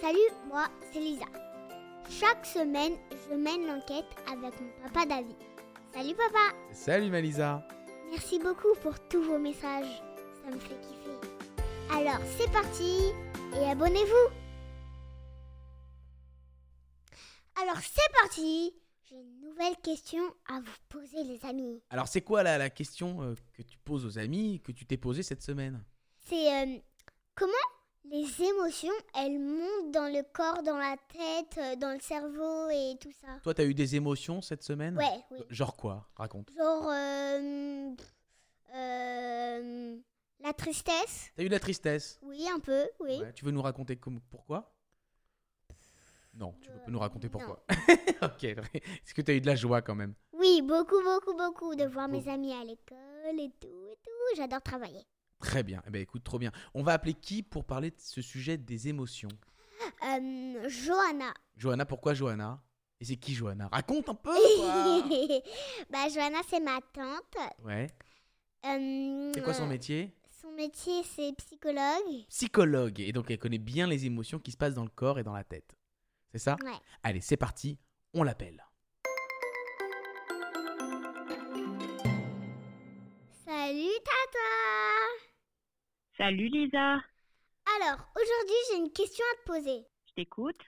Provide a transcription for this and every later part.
Salut, moi c'est Lisa. Chaque semaine, je mène l'enquête avec mon papa David. Salut papa Salut Malisa Merci beaucoup pour tous vos messages. Ça me fait kiffer. Alors c'est parti et abonnez-vous Alors c'est parti J'ai une nouvelle question à vous poser les amis. Alors c'est quoi la, la question euh, que tu poses aux amis, que tu t'es posée cette semaine? C'est euh, comment les émotions, elles montent dans le corps, dans la tête, euh, dans le cerveau et tout ça. Toi, t'as eu des émotions cette semaine Ouais, oui. Genre quoi? Raconte. Genre euh, euh, la tristesse. T'as eu de la tristesse? Oui, un peu, oui. Ouais, Tu veux nous raconter comme, pourquoi? Non, tu pas nous raconter pourquoi. ok, est-ce que t'as eu de la joie quand même? Oui, beaucoup, beaucoup, beaucoup de voir mes amis à l'école et tout et tout. J'adore travailler. Très bien, eh ben écoute, trop bien. On va appeler qui pour parler de ce sujet des émotions? Euh, Johanna. Johanna, pourquoi Johanna? Et c'est qui Johanna? Raconte un peu quoi bah, Johanna, c'est ma tante. Ouais. Euh, C'est quoi son métier? Son métier, c'est psychologue. Psychologue. Et donc elle connaît bien les émotions qui se passent dans le corps et dans la tête. C'est ça? Ouais. Allez, c'est parti, on l'appelle. Salut Lisa, Alors, aujourd'hui, j'ai une question à te poser. je t'écoute.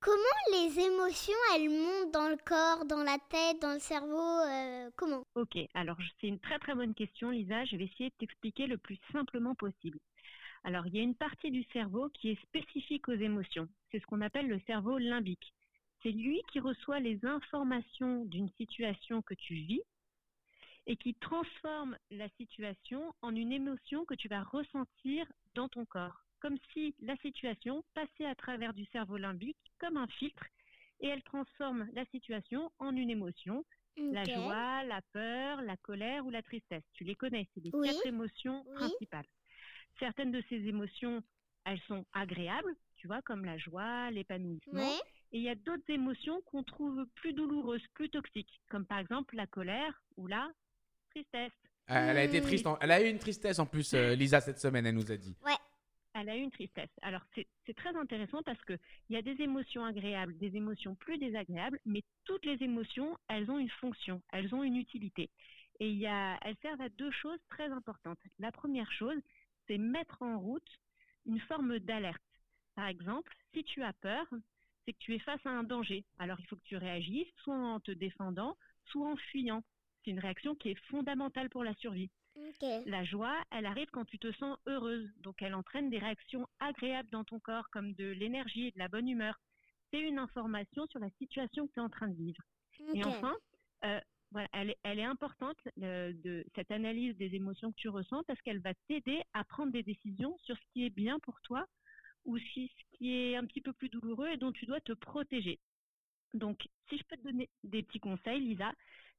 Comment les émotions, elles montent dans le corps, dans la tête, dans le cerveau euh, Comment? Ok, alors c'est une très très bonne question Lisa, je vais essayer de t'expliquer le plus simplement possible. Alors il y a une partie du cerveau qui est spécifique aux émotions, c'est ce qu'on appelle le cerveau limbique. C'est lui qui reçoit les informations d'une situation que tu vis et qui transforme la situation en une émotion que tu vas ressentir dans ton corps. Comme si la situation passait à travers du cerveau limbique comme un filtre et elle transforme la situation en une émotion la joie, la peur, la colère ou la tristesse. Tu les connais, c'est les Oui. quatre émotions Oui. principales. Certaines de ces émotions, elles sont agréables, tu vois, comme la joie, l'épanouissement. Et il y a d'autres émotions qu'on trouve plus douloureuses, plus toxiques, comme par exemple la colère ou la tristesse. Elle a été Hmm. triste, en- elle a eu une tristesse en plus, euh, Lisa, cette semaine, elle nous a dit. Elle a eu une tristesse. Alors c'est c'est très intéressant parce que il y a des émotions agréables, des émotions plus désagréables, mais toutes les émotions, elles ont une fonction, elles ont une utilité. Et il y a, elles servent à deux choses très importantes. La première chose, c'est mettre en route une forme d'alerte. Par exemple, si tu as peur, c'est que tu es face à un danger. Alors il faut que tu réagisses, soit en te défendant, soit en fuyant. C'est une réaction qui est fondamentale pour la survie. La joie, elle arrive quand tu te sens heureuse, donc elle entraîne des réactions agréables dans ton corps, comme de l'énergie et de la bonne humeur. C'est une information sur la situation que tu es en train de vivre. Et enfin, euh, voilà, elle, est, elle est importante, euh, de cette analyse des émotions que tu ressens, parce qu'elle va t'aider à prendre des décisions sur ce qui est bien pour toi ou si ce qui est un petit peu plus douloureux et dont tu dois te protéger. Donc, si je peux te donner des petits conseils, Lisa,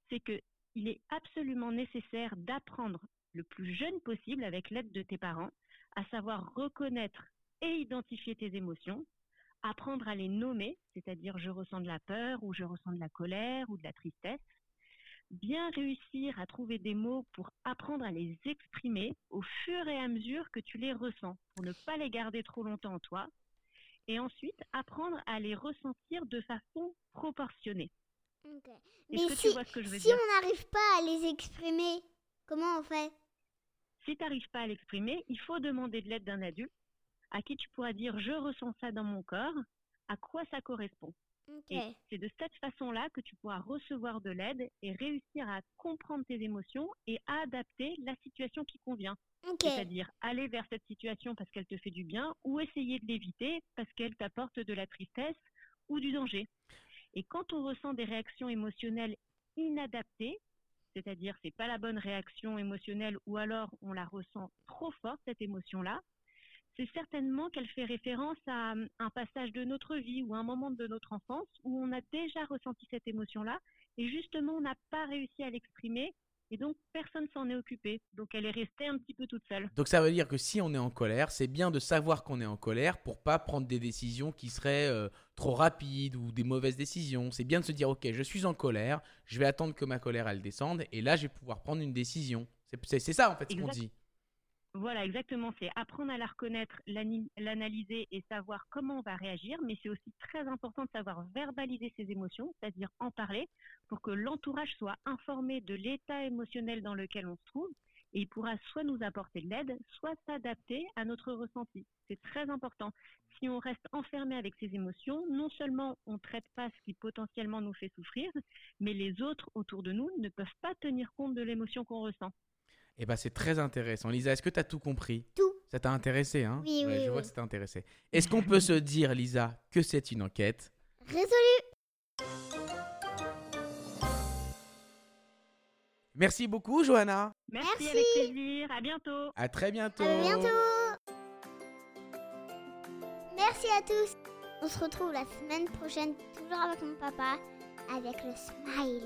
c'est que il est absolument nécessaire d'apprendre le plus jeune possible avec l'aide de tes parents à savoir reconnaître et identifier tes émotions, apprendre à les nommer, c'est-à-dire je ressens de la peur ou je ressens de la colère ou de la tristesse, bien réussir à trouver des mots pour apprendre à les exprimer au fur et à mesure que tu les ressens, pour ne pas les garder trop longtemps en toi, et ensuite apprendre à les ressentir de façon proportionnée. Ok. Mais que si, tu vois ce que je veux si dire on n'arrive pas à les exprimer, comment on fait? Si tu n'arrives pas à l'exprimer, il faut demander de l'aide d'un adulte à qui tu pourras dire je ressens ça dans mon corps, à quoi ça correspond. Et c'est de cette façon-là que tu pourras recevoir de l'aide et réussir à comprendre tes émotions et à adapter la situation qui convient. C'est-à-dire aller vers cette situation parce qu'elle te fait du bien ou essayer de l'éviter parce qu'elle t'apporte de la tristesse ou du danger. Et quand on ressent des réactions émotionnelles inadaptées, c'est-à-dire c'est pas la bonne réaction émotionnelle ou alors on la ressent trop forte cette émotion-là, c'est certainement qu'elle fait référence à hum, un passage de notre vie ou un moment de notre enfance où on a déjà ressenti cette émotion-là et justement on n'a pas réussi à l'exprimer et donc personne s'en est occupé. Donc elle est restée un petit peu toute seule. Donc ça veut dire que si on est en colère, c'est bien de savoir qu'on est en colère pour pas prendre des décisions qui seraient euh, trop rapides ou des mauvaises décisions. C'est bien de se dire ok, je suis en colère, je vais attendre que ma colère elle descende et là je vais pouvoir prendre une décision. C'est- ça en fait ce qu'on dit. Voilà, exactement. C'est apprendre à la reconnaître, l'analyser et savoir comment on va réagir. Mais c'est aussi très important de savoir verbaliser ses émotions, c'est-à-dire en parler, pour que l'entourage soit informé de l'état émotionnel dans lequel on se trouve. Et il pourra soit nous apporter de l'aide, soit s'adapter à notre ressenti. C'est très important. Si on reste enfermé avec ses émotions, non seulement on ne traite pas ce qui potentiellement nous fait souffrir, mais les autres autour de nous ne peuvent pas tenir compte de l'émotion qu'on ressent. Eh ben, c'est très intéressant. Lisa, est-ce que tu as tout compris? Tout. Ça t'a intéressé, hein? Oui, Ouais, oui, Je vois oui. que ça t'a intéressé. Est-ce qu'on peut se dire, Lisa, que c'est une enquête? Résolu. Merci beaucoup, Johanna. Merci, Merci. avec plaisir. À bientôt. À très bientôt. À bientôt. Merci à tous. On se retrouve la semaine prochaine, toujours avec mon papa, avec le smile.